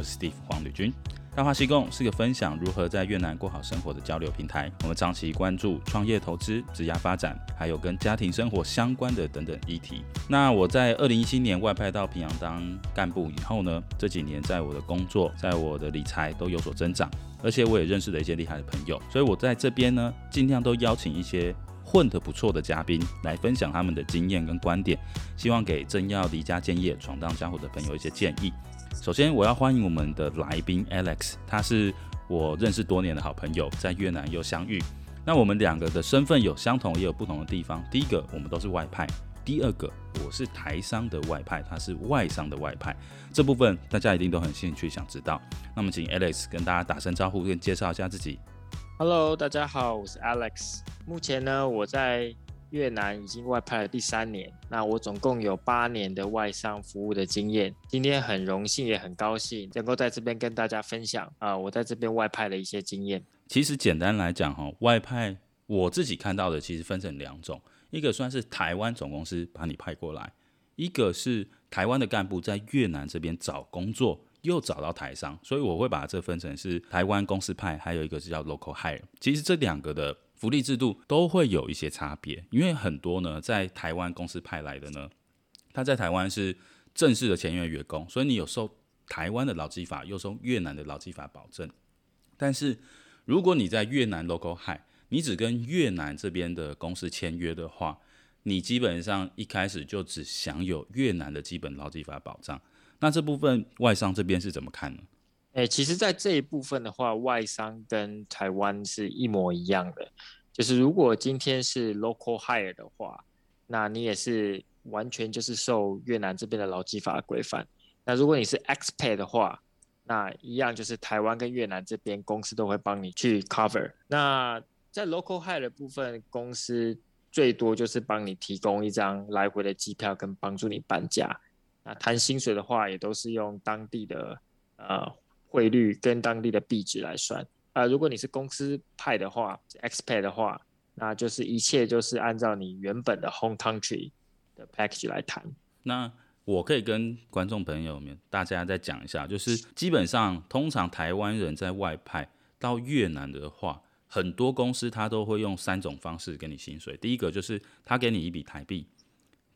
我是 Steve 黄旅军。大话西贡是个分享如何在越南过好生活的交流平台。我们长期关注创业投资、职业发展，还有跟家庭生活相关的等等议题。那我在二零一七年外派到平阳当干部以后呢，这几年在我的工作、在我的理财都有所增长，而且我也认识了一些厉害的朋友。所以我在这边呢，尽量都邀请一些混得不错的嘉宾来分享他们的经验跟观点，希望给正要离家建业、闯荡江湖的朋友一些建议。首先，我要欢迎我们的来宾 Alex，他是我认识多年的好朋友，在越南又相遇。那我们两个的身份有相同，也有不同的地方。第一个，我们都是外派；第二个，我是台商的外派，他是外商的外派。这部分大家一定都很兴趣想知道。那么，请 Alex 跟大家打声招呼，跟介绍一下自己。Hello，大家好，我是 Alex。目前呢，我在越南已经外派了第三年。那我总共有八年的外商服务的经验。今天很荣幸，也很高兴能够在这边跟大家分享啊，我在这边外派的一些经验。其实简单来讲，哈，外派我自己看到的其实分成两种，一个算是台湾总公司把你派过来，一个是台湾的干部在越南这边找工作。又找到台商，所以我会把这分成是台湾公司派，还有一个是叫 local hire。其实这两个的福利制度都会有一些差别，因为很多呢在台湾公司派来的呢，他在台湾是正式的签约员工，所以你有受台湾的劳基法，又受越南的劳基法保证。但是如果你在越南 local hire，你只跟越南这边的公司签约的话，你基本上一开始就只享有越南的基本劳基法保障。那这部分外商这边是怎么看呢？诶，其实，在这一部分的话，外商跟台湾是一模一样的。就是如果今天是 local hire 的话，那你也是完全就是受越南这边的劳基法规范。那如果你是 expat 的话，那一样就是台湾跟越南这边公司都会帮你去 cover。那在 local hire 的部分，公司最多就是帮你提供一张来回的机票，跟帮助你搬家。那谈薪水的话，也都是用当地的呃汇率跟当地的币值来算。啊、如果你是公司派的话，expat 的话，那就是一切就是按照你原本的 home country 的 package 来谈。那我可以跟观众朋友们大家再讲一下，就是基本上通常台湾人在外派到越南的话，很多公司他都会用三种方式给你薪水。第一个就是他给你一笔台币，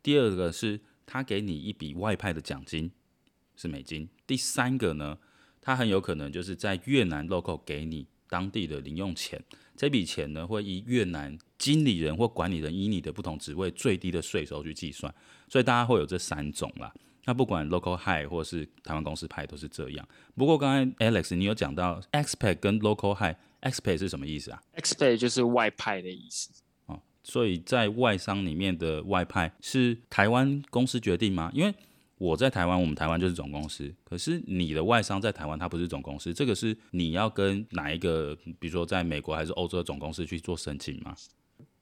第二个是。他给你一笔外派的奖金，是美金。第三个呢，他很有可能就是在越南 local 给你当地的零用钱。这笔钱呢，会以越南经理人或管理人以你的不同职位最低的税收去计算。所以大家会有这三种啦。那不管 local high 或是台湾公司派都是这样。不过刚才 Alex 你有讲到 expat 跟 local high，expat 是什么意思啊？expat 就是外派的意思。哦所以在外商里面的外派是台湾公司决定吗？因为我在台湾，我们台湾就是总公司。可是你的外商在台湾，它不是总公司，这个是你要跟哪一个，比如说在美国还是欧洲的总公司去做申请吗？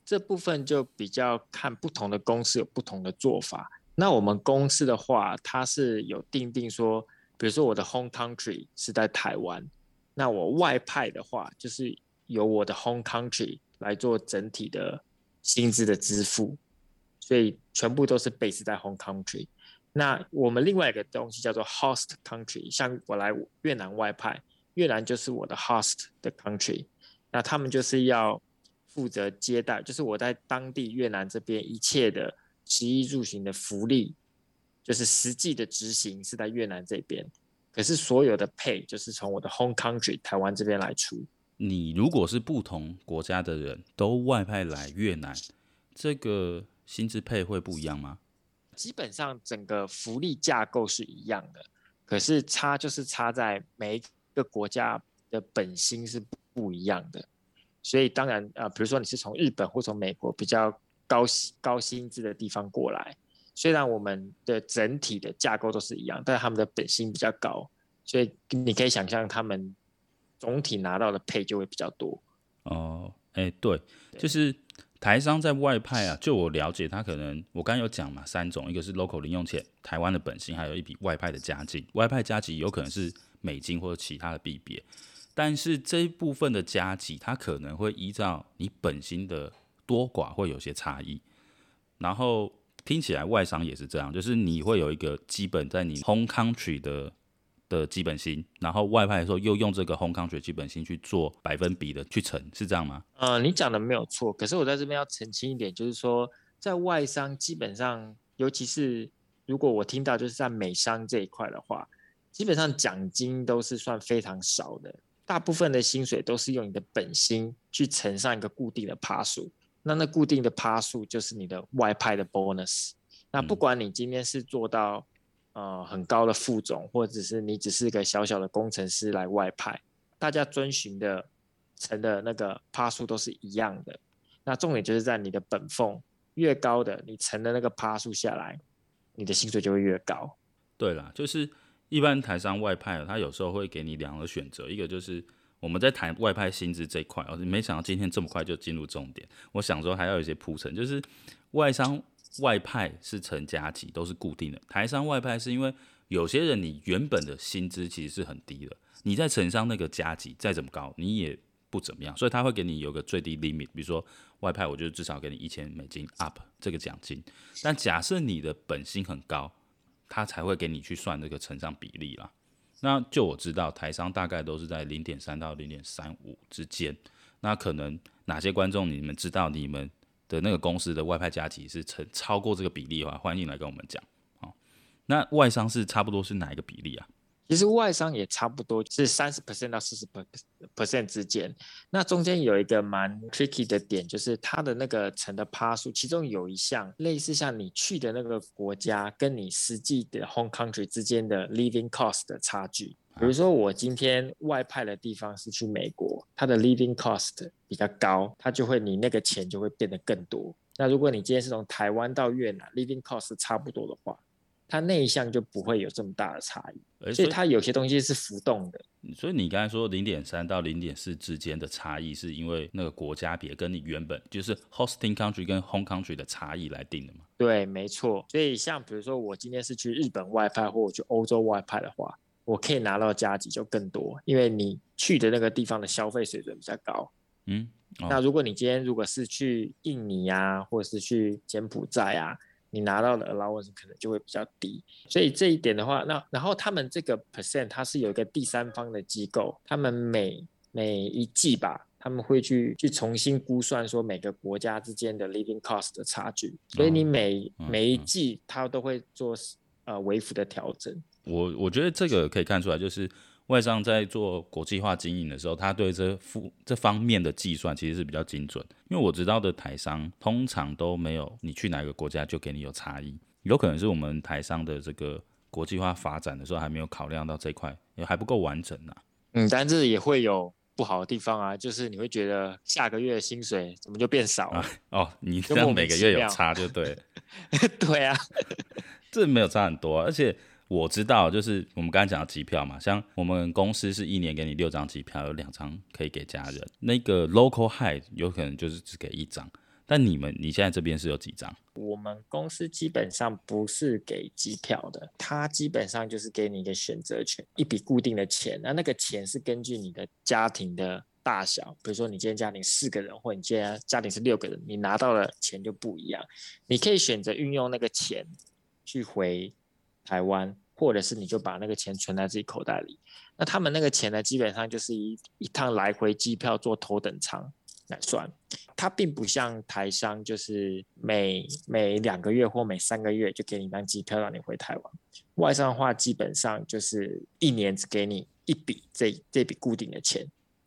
这部分就比较看不同的公司有不同的做法。那我们公司的话，它是有定定说，比如说我的 home country 是在台湾，那我外派的话，就是由我的 home country 来做整体的。薪资的支付，所以全部都是 base 在 home country。那我们另外一个东西叫做 host country，像我来越南外派，越南就是我的 host 的 country。那他们就是要负责接待，就是我在当地越南这边一切的食衣住行的福利，就是实际的执行是在越南这边，可是所有的 pay 就是从我的 home country 台湾这边来出。你如果是不同国家的人都外派来越南，这个薪资配会不一样吗？基本上整个福利架构是一样的，可是差就是差在每一个国家的本心是不一样的。所以当然啊、呃，比如说你是从日本或从美国比较高薪高薪资的地方过来，虽然我们的整体的架构都是一样，但是他们的本薪比较高，所以你可以想象他们。总体拿到的配就会比较多哦，哎、欸，对，就是台商在外派啊，就我了解，他可能我刚有讲嘛，三种，一个是 local 零用钱，台湾的本薪，还有一笔外派的加给，外派加急有可能是美金或者其他的币别，但是这一部分的加急，它可能会依照你本薪的多寡会有些差异，然后听起来外商也是这样，就是你会有一个基本在你 home country 的。的基本薪，然后外派的时候又用这个 home country 基本薪去做百分比的去乘，是这样吗？呃，你讲的没有错，可是我在这边要澄清一点，就是说在外商基本上，尤其是如果我听到就是在美商这一块的话，基本上奖金都是算非常少的，大部分的薪水都是用你的本薪去乘上一个固定的趴数，那那固定的趴数就是你的外派的 bonus。那不管你今天是做到呃很高的副总，或者是你只是个小小的工程师来外派，大家遵循的乘的那个趴数都是一样的。那重点就是在你的本俸越高的，你乘的那个趴数下来，你的薪水就会越高。对啦，就是一般台商外派，他有时候会给你两个选择，一个就是我们在谈外派薪资这一块，我没想到今天这么快就进入重点。我想说还要有一些铺陈，就是外商。外派是成加级，都是固定的。台商外派是因为有些人你原本的薪资其实是很低的，你在乘商那个加级再怎么高，你也不怎么样，所以他会给你有个最低 limit，比如说外派，我就至少给你一千美金 up 这个奖金。但假设你的本薪很高，他才会给你去算这个乘上比例啦。那就我知道台商大概都是在零点三到零点三五之间。那可能哪些观众你们知道你们？的那个公司的外派加级是超超过这个比例的话，欢迎来跟我们讲。好，那外商是差不多是哪一个比例啊？其实外商也差不多是三十 percent 到四十 percent 之间。那中间有一个蛮 tricky 的点，就是它的那个乘的趴数，其中有一项类似像你去的那个国家跟你实际的 home country 之间的 living cost 的差距。比如说，我今天外派的地方是去美国，它的 living cost 比较高，它就会你那个钱就会变得更多。那如果你今天是从台湾到越南，living cost 差不多的话，它那一项就不会有这么大的差异。所以它有些东西是浮动的。所以你刚才说零点三到零点四之间的差异，是因为那个国家别跟你原本就是 hosting country 跟 home country 的差异来定的吗？对，没错。所以像比如说我今天是去日本外派，或者去欧洲外派的话。我可以拿到加急就更多，因为你去的那个地方的消费水准比较高。嗯，哦、那如果你今天如果是去印尼啊，或者是去柬埔寨啊，你拿到的 allowance 可能就会比较低。所以这一点的话，那然后他们这个 percent 它是有一个第三方的机构，他们每每一季吧，他们会去去重新估算说每个国家之间的 living cost 的差距。所以你每、哦、每一季它都会做呃微幅的调整。我我觉得这个可以看出来，就是外商在做国际化经营的时候，他对这副这方面的计算其实是比较精准。因为我知道的台商通常都没有你去哪个国家就给你有差异，有可能是我们台商的这个国际化发展的时候还没有考量到这块，也还不够完整呢、啊。嗯，但是也会有不好的地方啊，就是你会觉得下个月的薪水怎么就变少了？啊、哦，你这样每个月有差就对。对啊，这没有差很多、啊，而且。我知道，就是我们刚才讲的机票嘛，像我们公司是一年给你六张机票，有两张可以给家人。那个 local high 有可能就是只给一张，但你们你现在这边是有几张？我们公司基本上不是给机票的，它基本上就是给你一个选择权，一笔固定的钱。那那个钱是根据你的家庭的大小，比如说你今天家庭四个人，或你今天家庭是六个人，你拿到的钱就不一样。你可以选择运用那个钱去回台湾。或者是你就把那个钱存在自己口袋里，那他们那个钱呢，基本上就是一一趟来回机票坐头等舱来算，它并不像台商，就是每每两个月或每三个月就给你一张机票让你回台湾。外商的话，基本上就是一年只给你一笔这这笔固定的钱，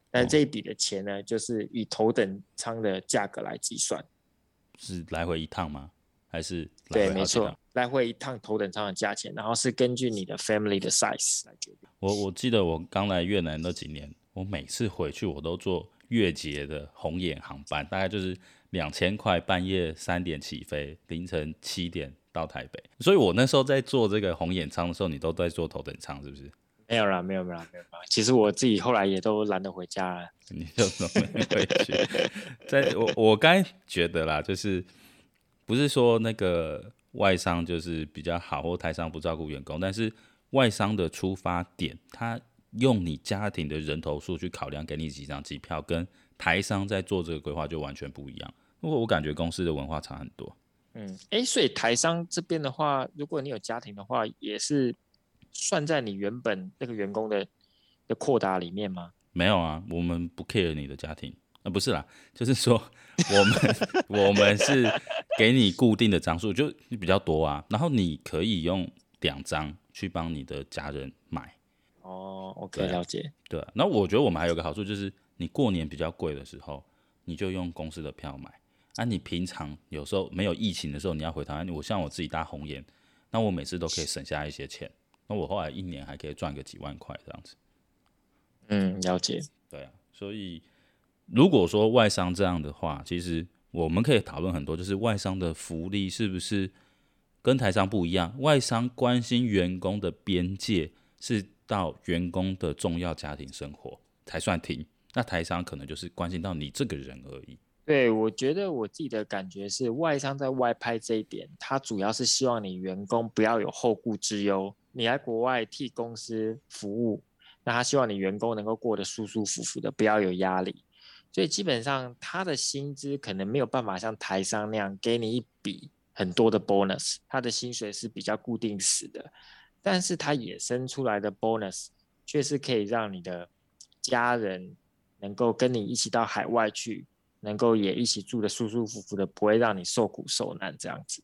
但这一笔的钱呢，就是以头等舱的价格来计算。是来回一趟吗？还是对，没错，来回一趟头等舱的价钱，然后是根据你的 family 的 size 来决定。我我记得我刚来越南那几年，我每次回去我都坐越捷的红眼航班，大概就是两千块，半夜三点起飞，凌晨七点到台北。所以我那时候在坐这个红眼舱的时候，你都在坐头等舱是不是？没有啦，没有没有没有。其实我自己后来也都懒得回家了。你就都没回去？在我我刚觉得啦，就是。不是说那个外商就是比较好，或台商不照顾员工，但是外商的出发点，他用你家庭的人头数去考量，给你几张机票，跟台商在做这个规划就完全不一样。不过我感觉公司的文化差很多。嗯，诶，所以台商这边的话，如果你有家庭的话，也是算在你原本那个员工的的扩大里面吗？没有啊，我们不 care 你的家庭。啊，不是啦，就是说我们我们是给你固定的张数，就比较多啊。然后你可以用两张去帮你的家人买。哦，OK，了解。对啊，那我觉得我们还有个好处就是，你过年比较贵的时候，你就用公司的票买。啊，你平常有时候没有疫情的时候，你要回台湾，我像我自己搭红眼，那我每次都可以省下一些钱。那我后来一年还可以赚个几万块这样子。嗯，了解。对啊，所以。如果说外商这样的话，其实我们可以讨论很多，就是外商的福利是不是跟台商不一样？外商关心员工的边界是到员工的重要家庭生活才算停，那台商可能就是关心到你这个人而已。对，我觉得我自己的感觉是，外商在外派这一点，他主要是希望你员工不要有后顾之忧，你来国外替公司服务，那他希望你员工能够过得舒舒服服的，不要有压力。所以基本上，他的薪资可能没有办法像台商那样给你一笔很多的 bonus，他的薪水是比较固定死的，但是他衍生出来的 bonus 却是可以让你的家人能够跟你一起到海外去，能够也一起住得舒舒服服的，不会让你受苦受难这样子。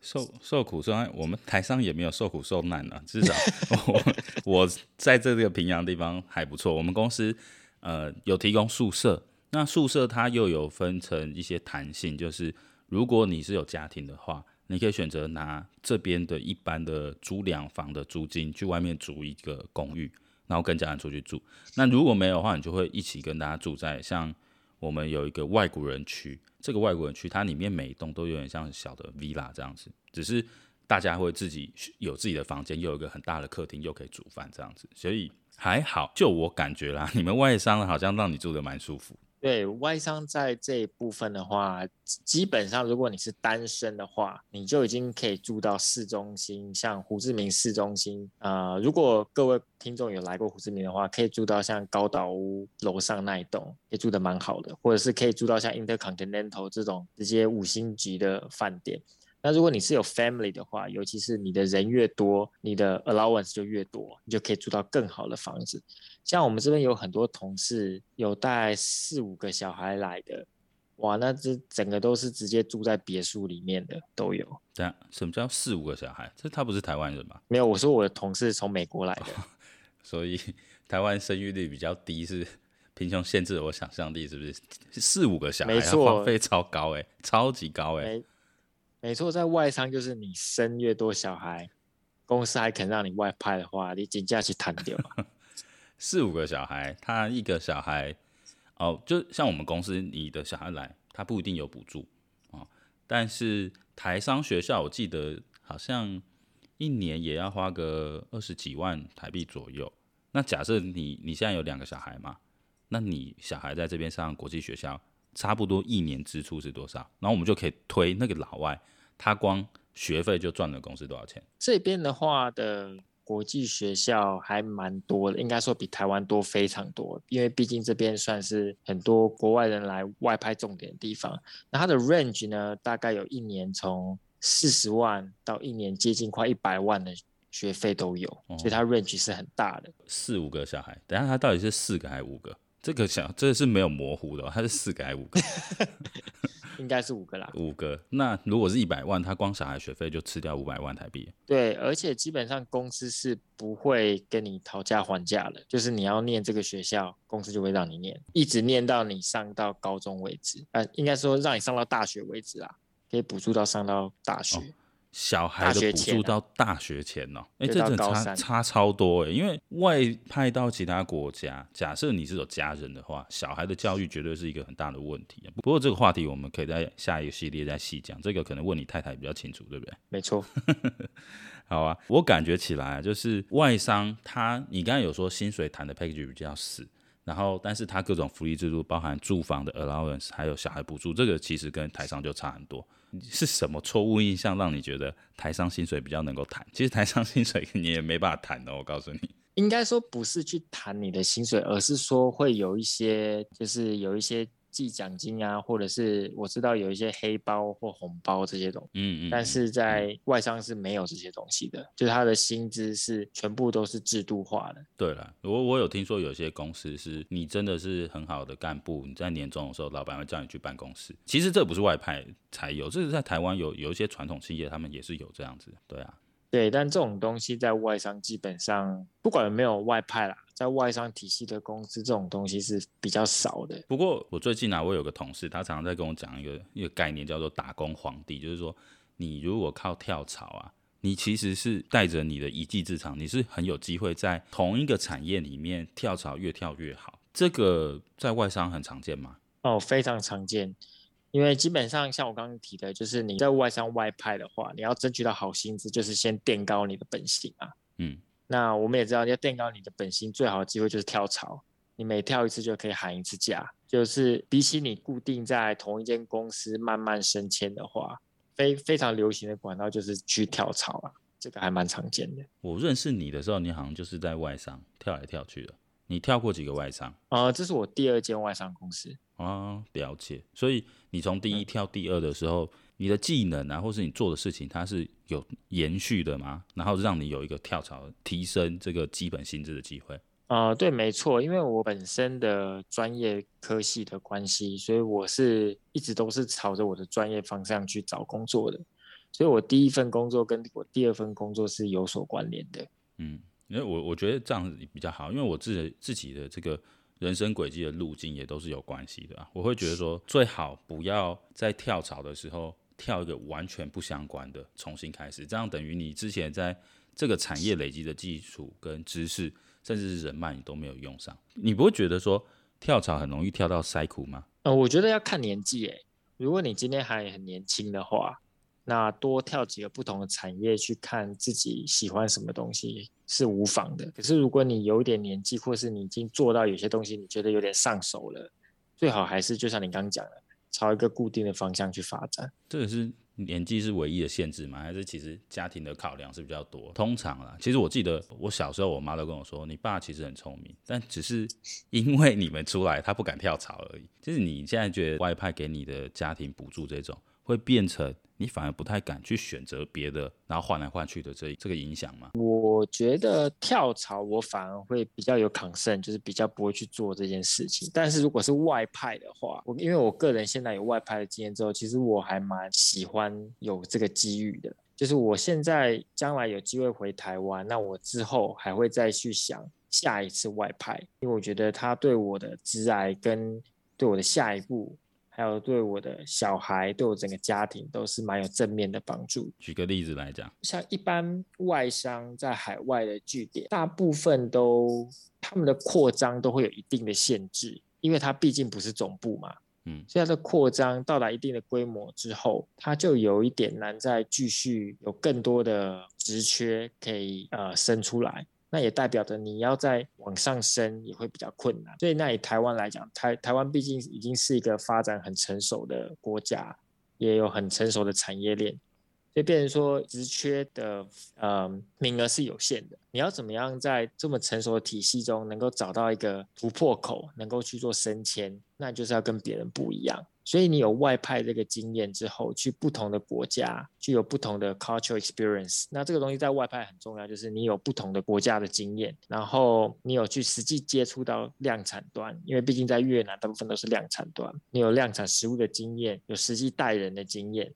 受受苦受难，我们台商也没有受苦受难啊，至少我 我在这个平阳地方还不错，我们公司呃有提供宿舍。那宿舍它又有分成一些弹性，就是如果你是有家庭的话，你可以选择拿这边的一般的租两房的租金去外面租一个公寓，然后跟家人出去住。那如果没有的话，你就会一起跟大家住在像我们有一个外国人区，这个外国人区它里面每一栋都有点像小的 villa 这样子，只是大家会自己有自己的房间，又有一个很大的客厅，又可以煮饭这样子，所以还好。就我感觉啦，你们外商好像让你住得蛮舒服。对外商在这一部分的话，基本上如果你是单身的话，你就已经可以住到市中心，像胡志明市中心。啊，如果各位听众有来过胡志明的话，可以住到像高岛屋楼上那一栋，也住得蛮好的，或者是可以住到像 Intercontinental 这种直接五星级的饭店。那如果你是有 family 的话，尤其是你的人越多，你的 allowance 就越多，你就可以住到更好的房子。像我们这边有很多同事有带四五个小孩来的，哇，那这整个都是直接住在别墅里面的都有。对啊，什么叫四五个小孩？这他不是台湾人吗？没有，我说我的同事从美国来的，哦、所以 台湾生育率比较低，是贫穷限制了我想象力，是不是？四五个小孩，没错，花费超高哎，超级高哎。没错，在外商就是你生越多小孩，公司还肯让你外派的话，你紧价去谈掉。四五个小孩，他一个小孩哦，就像我们公司，你的小孩来，他不一定有补助哦。但是台商学校，我记得好像一年也要花个二十几万台币左右。那假设你你现在有两个小孩嘛，那你小孩在这边上国际学校。差不多一年支出是多少？然后我们就可以推那个老外，他光学费就赚了公司多少钱？这边的话的国际学校还蛮多的，应该说比台湾多非常多，因为毕竟这边算是很多国外人来外派重点的地方。那它的 range 呢，大概有一年从四十万到一年接近快一百万的学费都有，哦，所以它 range 是很大的。四五个小孩，等下他到底是四个还是五个？这个小，这是没有模糊的，它是四个还是五个？应该是五个啦。五个。那如果是一百万，他光小孩学费就吃掉五百万台币。对，而且基本上公司是不会跟你讨价还价的，就是你要念这个学校，公司就会让你念，一直念到你上到高中为止。呃，应该说让你上到大学为止啦，可以补助到上到大学。哦小孩的补助到大学前哦，哎、欸，这真的差差超多哎，因为外派到其他国家，假设你是有家人的话，小孩的教育绝对是一个很大的问题。不过这个话题我们可以在下一个系列再细讲，这个可能问你太太比较清楚，对不对？没错。好啊，我感觉起来就是外商他，你刚才有说薪水谈的 package 比较死，然后但是他各种福利制度，包含住房的 allowance，还有小孩补助，这个其实跟台商就差很多。是什么错误印象让你觉得台商薪水比较能够谈？其实台商薪水你也没办法谈的，我告诉你。应该说不是去谈你的薪水，而是说会有一些，就是有一些记奖金啊，或者是我知道有一些黑包或红包这些东西，嗯嗯，但是在外商是没有这些东西的，就是他的薪资是全部都是制度化的。对了，我我有听说有些公司是你真的是很好的干部，你在年终的时候，老板会叫你去办公室。其实这不是外派才有，这是在台湾有有一些传统企业，他们也是有这样子。对啊。对，但这种东西在外商基本上不管有没有外派啦，在外商体系的公司，这种东西是比较少的。不过我最近啊，我有个同事，他常常在跟我讲一个一个概念，叫做“打工皇帝”，就是说你如果靠跳槽啊，你其实是带着你的一技之长，你是很有机会在同一个产业里面跳槽越跳越好。这个在外商很常见吗？哦，非常常见。因为基本上像我刚刚提的，就是你在外商外派的话，你要争取到好薪资，就是先垫高你的本薪啊。嗯，那我们也知道，要垫高你的本薪，最好的机会就是跳槽。你每跳一次就可以喊一次价，就是比起你固定在同一间公司慢慢升迁的话，非非常流行的管道就是去跳槽啊，这个还蛮常见的。我认识你的时候，你好像就是在外商跳来跳去的。你跳过几个外商？啊、呃，这是我第二间外商公司。啊，了解。所以你从第一跳第二的时候，嗯、你的技能啊，或是你做的事情，它是有延续的吗？然后让你有一个跳槽、提升这个基本薪资的机会？啊、呃，对，没错。因为我本身的专业科系的关系，所以我是一直都是朝着我的专业方向去找工作的。所以我第一份工作跟我第二份工作是有所关联的。嗯。因为我我觉得这样子比较好，因为我自己自己的这个人生轨迹的路径也都是有关系的啊。我会觉得说，最好不要在跳槽的时候跳一个完全不相关的，重新开始，这样等于你之前在这个产业累积的基础跟知识，甚至是人脉，你都没有用上。你不会觉得说跳槽很容易跳到塞苦吗？呃，我觉得要看年纪诶，如果你今天还很年轻的话。那多跳几个不同的产业去看自己喜欢什么东西是无妨的。可是如果你有一点年纪，或是你已经做到有些东西，你觉得有点上手了，最好还是就像你刚刚讲的，朝一个固定的方向去发展。这个是年纪是唯一的限制吗？还是其实家庭的考量是比较多？通常啦，其实我记得我小时候，我妈都跟我说，你爸其实很聪明，但只是 因为你们出来，他不敢跳槽而已。就是你现在觉得外派给你的家庭补助这种，会变成。你反而不太敢去选择别的，然后换来换去的这这个影响吗？我觉得跳槽我反而会比较有 concern，就是比较不会去做这件事情。但是如果是外派的话，我因为我个人现在有外派的经验之后，其实我还蛮喜欢有这个机遇的。就是我现在将来有机会回台湾，那我之后还会再去想下一次外派，因为我觉得他对我的职涯跟对我的下一步。还有对我的小孩，对我整个家庭都是蛮有正面的帮助。举个例子来讲，像一般外商在海外的据点，大部分都他们的扩张都会有一定的限制，因为它毕竟不是总部嘛。嗯，所以它的扩张到达一定的规模之后，它就有一点难再继续有更多的职缺可以呃生出来。那也代表着你要再往上升也会比较困难，所以那以台湾来讲，台台湾毕竟已经是一个发展很成熟的国家，也有很成熟的产业链，所以变成说职缺的呃名额是有限的。你要怎么样在这么成熟的体系中能够找到一个突破口，能够去做升迁，那就是要跟别人不一样。所以你有外派这个经验之后，去不同的国家，具有不同的 cultural experience。那这个东西在外派很重要，就是你有不同的国家的经验，然后你有去实际接触到量产端，因为毕竟在越南大部分都是量产端，你有量产食物的经验，有实际带人的经验，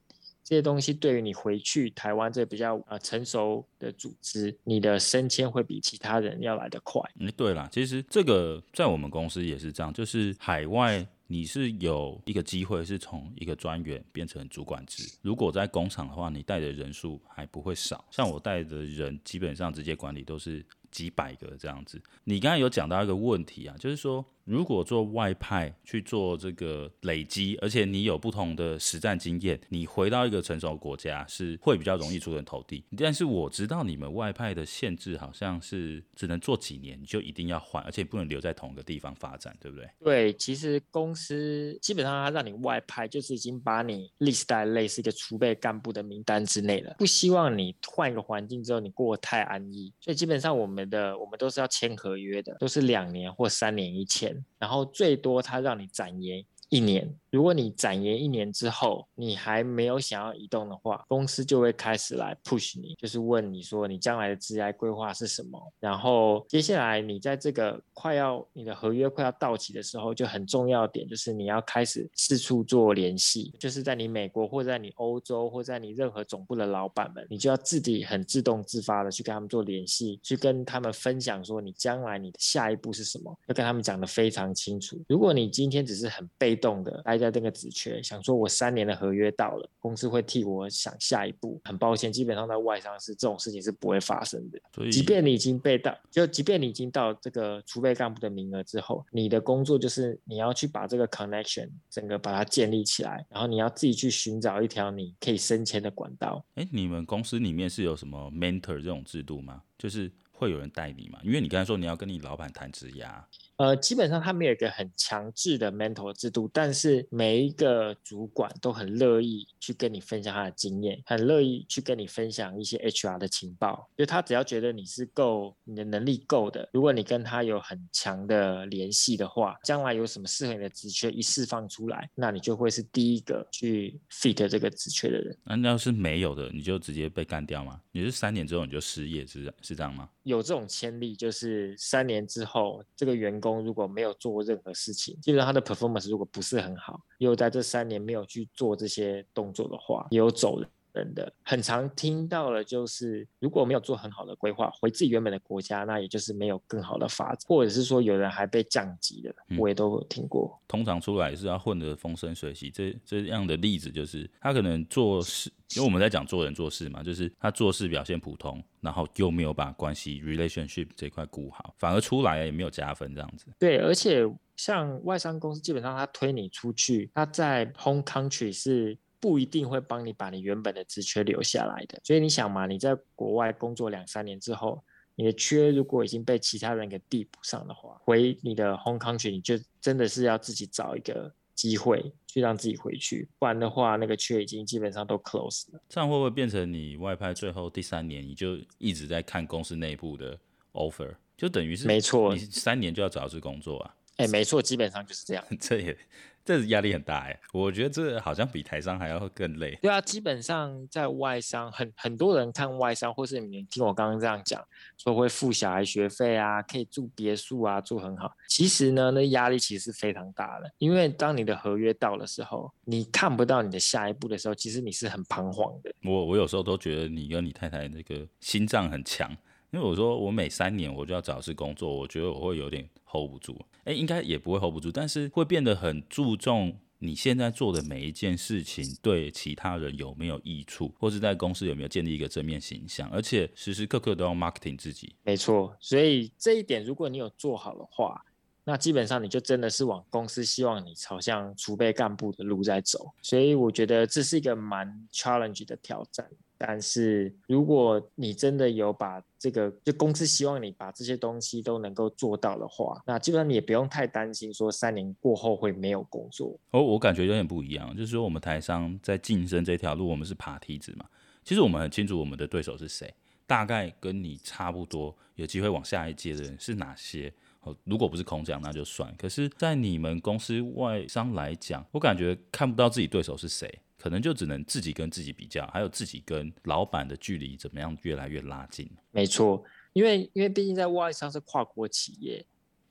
这些东西对于你回去台湾这比较呃成熟的组织，你的升迁会比其他人要来得快。嗯，对啦，其实这个在我们公司也是这样，就是海外。你是有一个机会是从一个专员变成主管职。如果在工厂的话，你带的人数还不会少。像我带的人，基本上直接管理都是几百个这样子。你刚才有讲到一个问题啊，就是说。如果做外派去做这个累积，而且你有不同的实战经验，你回到一个成熟国家是会比较容易出人头地。但是我知道你们外派的限制好像是只能做几年，你就一定要换，而且不能留在同一个地方发展，对不对？对，其实公司基本上它让你外派，就是已经把你 list 在类似一个储备干部的名单之内了，不希望你换一个环境之后你过得太安逸。所以基本上我们的我们都是要签合约的，都是两年或三年一签。然后最多他让你展延一年。如果你展延一年之后，你还没有想要移动的话，公司就会开始来 push 你，就是问你说你将来的职业规划是什么。然后接下来你在这个快要你的合约快要到期的时候，就很重要点就是你要开始四处做联系，就是在你美国或在你欧洲或在你任何总部的老板们，你就要自己很自动自发的去跟他们做联系，去跟他们分享说你将来你的下一步是什么，要跟他们讲得非常清楚。如果你今天只是很被动的来在这个职缺，想说我三年的合约到了，公司会替我想下一步。很抱歉，基本上在外商是这种事情是不会发生的。所以，即便你已经被到，就即便你已经到这个储备干部的名额之后，你的工作就是你要去把这个 connection 整个把它建立起来，然后你要自己去寻找一条你可以升迁的管道。哎，你们公司里面是有什么 mentor 这种制度吗？就是会有人带你吗？因为你刚才说你要跟你老板谈职涯。呃，基本上他没有一个很强制的 mentor 制度，但是每一个主管都很乐意去跟你分享他的经验，很乐意去跟你分享一些 HR 的情报。就他只要觉得你是够，你的能力够的，如果你跟他有很强的联系的话，将来有什么适合你的职缺一释放出来，那你就会是第一个去 fit 这个职缺的人。那要是没有的，你就直接被干掉吗？你是三年之后你就失业，是是这样吗？有这种先例，就是三年之后这个员工。如果没有做过任何事情，基本上他的 performance 如果不是很好，又在这三年没有去做这些动作的话，也有走人。人的很常听到了就是如果没有做很好的规划，回自己原本的国家，那也就是没有更好的发展，或者是说有人还被降级的，我也都有听过。嗯、通常出来是要混得风生水起，这这样的例子就是他可能做事，因为我们在讲做人做事嘛，就是他做事表现普通，然后又没有把关系 relationship 这块顾好，反而出来也没有加分这样子。对，而且像外商公司，基本上他推你出去，他在 home country 是。不一定会帮你把你原本的职缺留下来的，所以你想嘛，你在国外工作两三年之后，你的缺如果已经被其他人给递补上的话，回你的 home country，你就真的是要自己找一个机会去让自己回去，不然的话，那个缺已经基本上都 close 了。这样会不会变成你外派最后第三年，你就一直在看公司内部的 offer，就等于是没错，你三年就要找一次工作啊？哎，没错，基本上就是这样。这也。这压力很大哎，我觉得这好像比台商还要更累。对啊，基本上在外商，很很多人看外商，或是你听我刚刚这样讲，说会付小孩学费啊，可以住别墅啊，住很好。其实呢，那压力其实是非常大的，因为当你的合约到的时候，你看不到你的下一步的时候，其实你是很彷徨的。我我有时候都觉得你跟你太太那个心脏很强，因为我说我每三年我就要找一次工作，我觉得我会有点。Hold 不住，哎，应该也不会 hold 不住，但是会变得很注重你现在做的每一件事情对其他人有没有益处，或是在公司有没有建立一个正面形象，而且时时刻刻都要 marketing 自己。没错，所以这一点如果你有做好的话，那基本上你就真的是往公司希望你朝向储备干部的路在走。所以我觉得这是一个蛮 challenge 的挑战。但是如果你真的有把这个，就公司希望你把这些东西都能够做到的话，那基本上你也不用太担心说三年过后会没有工作。哦，我感觉有点不一样，就是说我们台商在晋升这条路，我们是爬梯子嘛。其实我们很清楚我们的对手是谁，大概跟你差不多，有机会往下一阶的人是哪些。哦，如果不是空降那就算。可是，在你们公司外商来讲，我感觉看不到自己对手是谁。可能就只能自己跟自己比较，还有自己跟老板的距离怎么样越来越拉近。没错，因为因为毕竟在外商是跨国企业，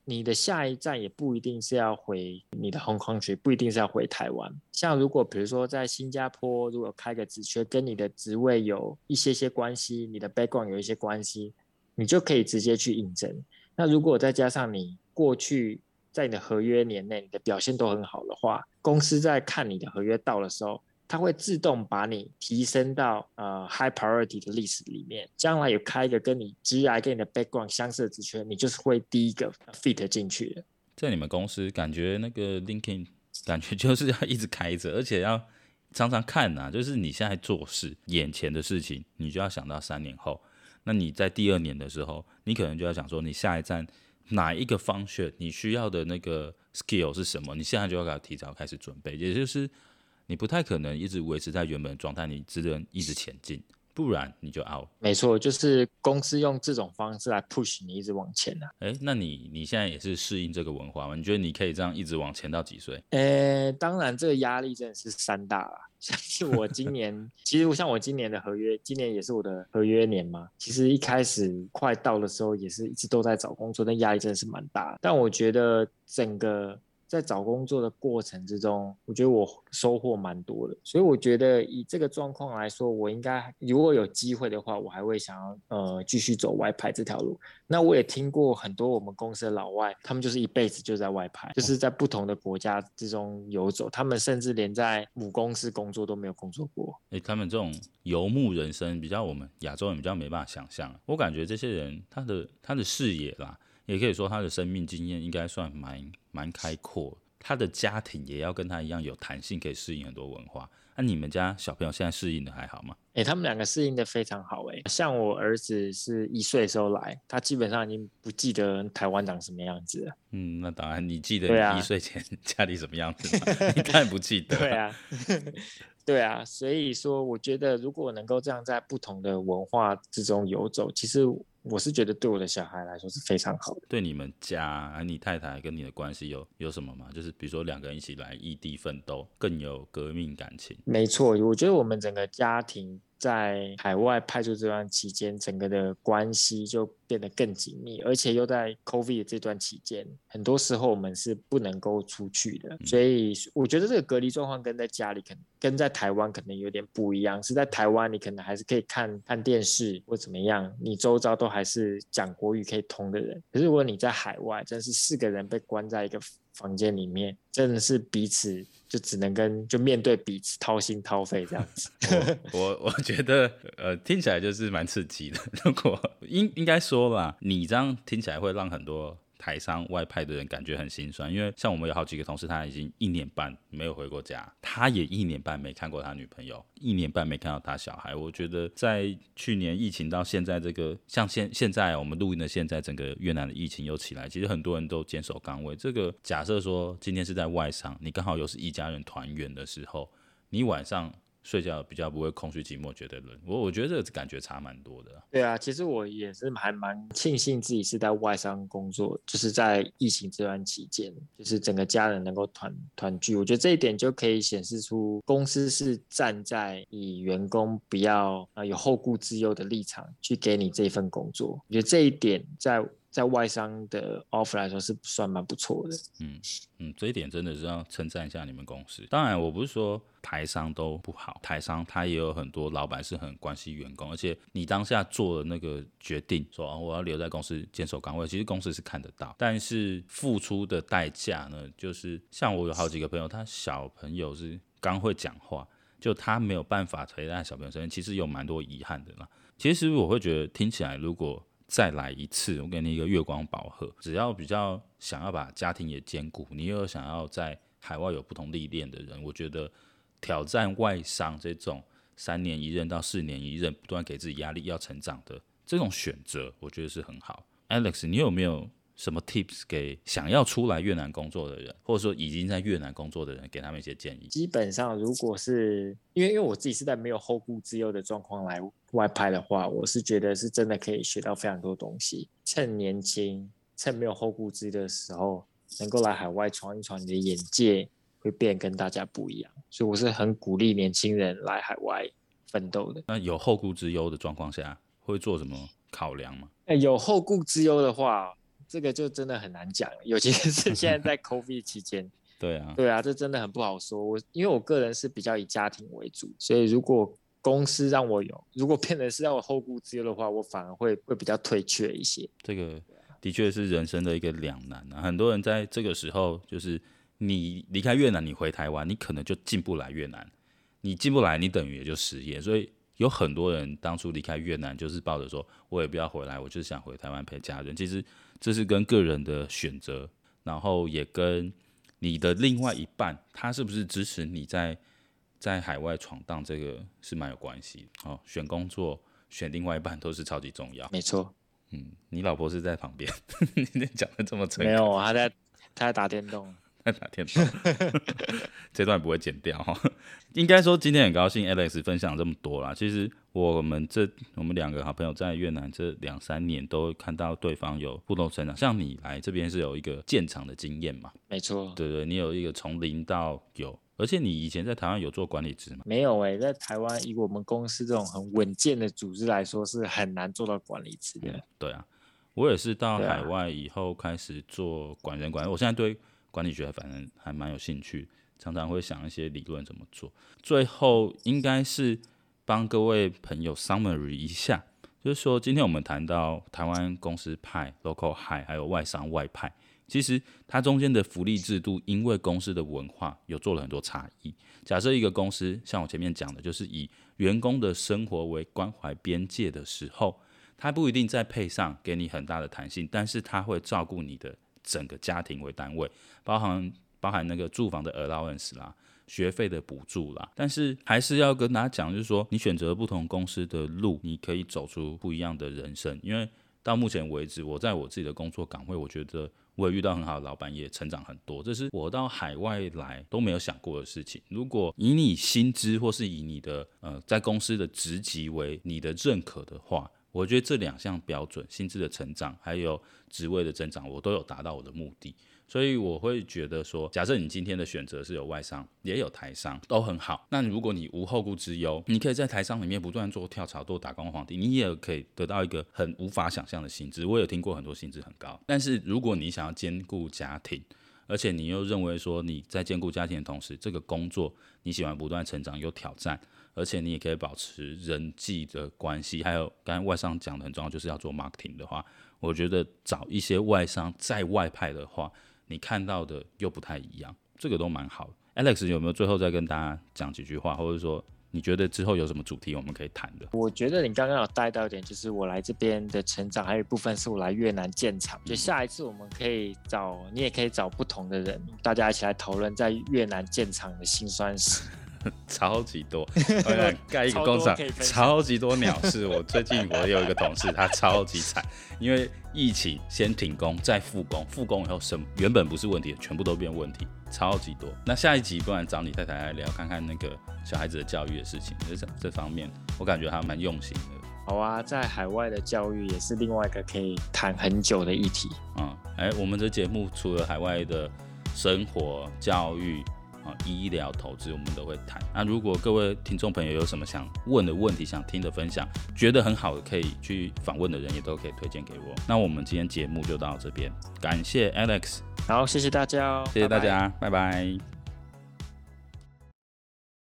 你的下一站也不一定是要回你的 home country，不一定是要回台湾。像如果比如说在新加坡，如果开个职缺跟你的职位有一些些关系，你的 background 有一些关系，你就可以直接去应征。那如果再加上你过去在你的合约年内你的表现都很好的话，公司在看你的合约到的时候，它会自动把你提升到呃 high priority 的 list 里面，将来有开一个跟你职涯跟你的 background 相似的职缺，你就是会第一个 fit 进去的。在你们公司，感觉那个 l i n k i n 感觉就是要一直开着，而且要常常看呐、就是你现在做事，眼前的事情，你就要想到三年后。那你在第二年的时候，你可能就要想说，你下一站哪一个方式你需要的那个 skill 是什么？你现在就要给他提早开始准备，也就是。你不太可能一直维持在原本的状态，你只能一直前进，不然你就 out。没错，就是公司用这种方式来 push 你一直往前的、啊。哎，那你你现在也是适应这个文化吗？你觉得你可以这样一直往前到几岁？呃，当然这个压力真的是山大啦。像是我今年，其实像我今年的合约，今年也是我的合约年嘛。其实一开始快到的时候，也是一直都在找工作，但压力真的是蛮大。但我觉得整个。在找工作的过程之中，我觉得我收获蛮多的，所以我觉得以这个状况来说，我应该如果有机会的话，我还会想要呃继续走外派这条路。那我也听过很多我们公司的老外，他们就是一辈子就在外派，就是在不同的国家之中游走，他们甚至连在母公司工作都没有工作过。哎，他们这种游牧人生，比较我们亚洲人比较没办法想象。我感觉这些人他的他的视野啦。也可以说他的生命经验应该算蛮蛮开阔，他的家庭也要跟他一样有弹性，可以适应很多文化。那、啊、你们家小朋友现在适应的还好吗？诶、欸，他们两个适应的非常好诶。像我儿子是一岁的时候来，他基本上已经不记得台湾长什么样子了。嗯，那当然，你记得你一岁前 家里什么样子吗？啊、你当然不记得。对啊。对啊，所以说我觉得如果能够这样在不同的文化之中游走，其实我是觉得对我的小孩来说是非常好的。对你们家，你太太跟你的关系有有什么吗？就是比如说两个人一起来异地奋斗，更有革命感情。没错，我觉得我们整个家庭。在海外派驻这段期间，整个的关系就变得更紧密，而且又在 COVID 这段期间，很多时候我们是不能够出去的，所以我觉得这个隔离状况跟在家里可能跟在台湾可能有点不一样。是在台湾，你可能还是可以看看电视或怎么样，你周遭都还是讲国语可以通的人。可是如果你在海外，真是四个人被关在一个房间里面，真的是彼此就只能跟就面对彼此掏心掏肺这样子。我我，觉得呃听起来就是蛮刺激的。如果应应该说吧，你这样听起来会让很多。台商外派的人感觉很心酸，因为像我们有好几个同事，他已经一年半没有回过家，他也一年半没看过他女朋友，一年半没看到他小孩。我觉得在去年疫情到现在这个，像现现在我们录音的现在，整个越南的疫情又起来，其实很多人都坚守岗位。这个假设说今天是在外商，你刚好又是一家人团圆的时候，你晚上。睡觉比较不会空虚寂寞，觉得冷。我我觉得这个感觉差蛮多的。对啊，其实我也是还蛮庆幸自己是在外商工作，就是在疫情这段期间，就是整个家人能够团团聚。我觉得这一点就可以显示出公司是站在以员工不要啊有后顾之忧的立场去给你这份工作。我觉得这一点在。在外商的 offer 来说是算蛮不错的。嗯嗯，这一点真的是要称赞一下你们公司。当然，我不是说台商都不好，台商他也有很多老板是很关心员工，而且你当下做的那个决定，说我要留在公司坚守岗位，其实公司是看得到。但是付出的代价呢，就是像我有好几个朋友，他小朋友是刚会讲话，就他没有办法陪在小朋友身边，其实有蛮多遗憾的啦。其实我会觉得听起来，如果再来一次，我给你一个月光宝盒。只要比较想要把家庭也兼顾，你又想要在海外有不同历练的人，我觉得挑战外商这种三年一任到四年一任，不断给自己压力要成长的这种选择，我觉得是很好。Alex，你有没有什么 tips 给想要出来越南工作的人，或者说已经在越南工作的人，给他们一些建议？基本上，如果是因为因为我自己是在没有后顾之忧的状况来。外拍的话，我是觉得是真的可以学到非常多东西。趁年轻，趁没有后顾之忧的时候，能够来海外闯一闯，你的眼界会变跟大家不一样。所以我是很鼓励年轻人来海外奋斗的。那有后顾之忧的状况下，会做什么考量吗？欸，有后顾之忧的话，这个就真的很难讲，尤其是现在在 COVID 期间。对啊，对啊，这真的很不好说。我因为我个人是比较以家庭为主，所以如果公司让我有，如果变成是让我后顾之忧的话，我反而会会比较退却一些。这个的确是人生的一个两难啊。很多人在这个时候，就是你离开越南，你回台湾，你可能就进不来越南。你进不来，你等于也就失业。所以有很多人当初离开越南，就是抱着说，我也不要回来，我就是想回台湾陪家人。其实这是跟个人的选择，然后也跟你的另外一半，他是不是支持你在。在海外闯荡，这个是蛮有关系的。哦，选工作、选另外一半都是超级重要。没错，嗯，你老婆是在旁边，你讲的这么诚恳。没有，她在，她在打电动。在打电动，这段不会剪掉哈。应该说今天很高兴，Alex 分享这么多啦。其实我们这我们两个好朋友在越南这两三年都看到对方有不同成长。像你来这边是有一个建厂的经验嘛？没错，对对，你有一个从零到有，而且你以前在台湾有做管理职吗？没有哎、欸，在台湾以我们公司这种很稳健的组织来说，是很难做到管理职的、嗯。对啊，我也是到海外以后开始做管人管理，我现在对管理学反正还蛮有兴趣。常常会想一些理论怎么做，最后应该是帮各位朋友 summary 一下，就是说今天我们谈到台湾公司派、local high，还有外商外派，其实它中间的福利制度，因为公司的文化有做了很多差异。假设一个公司像我前面讲的，就是以员工的生活为关怀边界的时候，它不一定再配上给你很大的弹性，但是它会照顾你的整个家庭为单位，包含。包含那个住房的 allowance 啦，学费的补助啦，但是还是要跟大家讲，就是说你选择不同公司的路，你可以走出不一样的人生。因为到目前为止，我在我自己的工作岗位，我觉得我也遇到很好的老板，也成长很多，这是我到海外来都没有想过的事情。如果以你薪资或是以你的呃在公司的职级为你的认可的话，我觉得这两项标准，薪资的成长还有职位的增长，我都有达到我的目的。所以我会觉得说，假设你今天的选择是有外商，也有台商，都很好。那如果你无后顾之忧，你可以在台商里面不断做跳槽，做打工皇帝，你也可以得到一个很无法想象的薪资。我有听过很多薪资很高，但是如果你想要兼顾家庭，而且你又认为说你在兼顾家庭的同时，这个工作你喜欢不断成长，有挑战，而且你也可以保持人际的关系，还有刚才外商讲的很重要，就是要做 marketing 的话，我觉得找一些外商在外派的话。你看到的又不太一样，这个都蛮好的。Alex 有没有最后再跟大家讲几句话，或者说你觉得之后有什么主题我们可以谈的？我觉得你刚刚有带到一点，就是我来这边的成长，还有一部分是我来越南建厂。就下一次我们可以找你，也可以找不同的人，大家一起来讨论在越南建厂的辛酸史。超级多，盖一个工厂，超级多鸟事。我最近我有一个同事，他超级惨，因为疫情先停工，再复工，复工以后什么原本不是问题，全部都变问题，超级多。那下一集不然找你太太来聊，看看那个小孩子的教育的事情，这这方面我感觉他蛮用心的。好啊，在海外的教育也是另外一个可以谈很久的议题。嗯，哎，我们的节目除了海外的生活教育。啊，医疗投资我们都会谈。那如果各位听众朋友有什么想问的问题、想听的分享，觉得很好的可以去访问的人，也都可以推荐给我。那我们今天节目就到这边，感谢 Alex，好，谢谢大家哦，谢谢大家，拜拜。拜拜。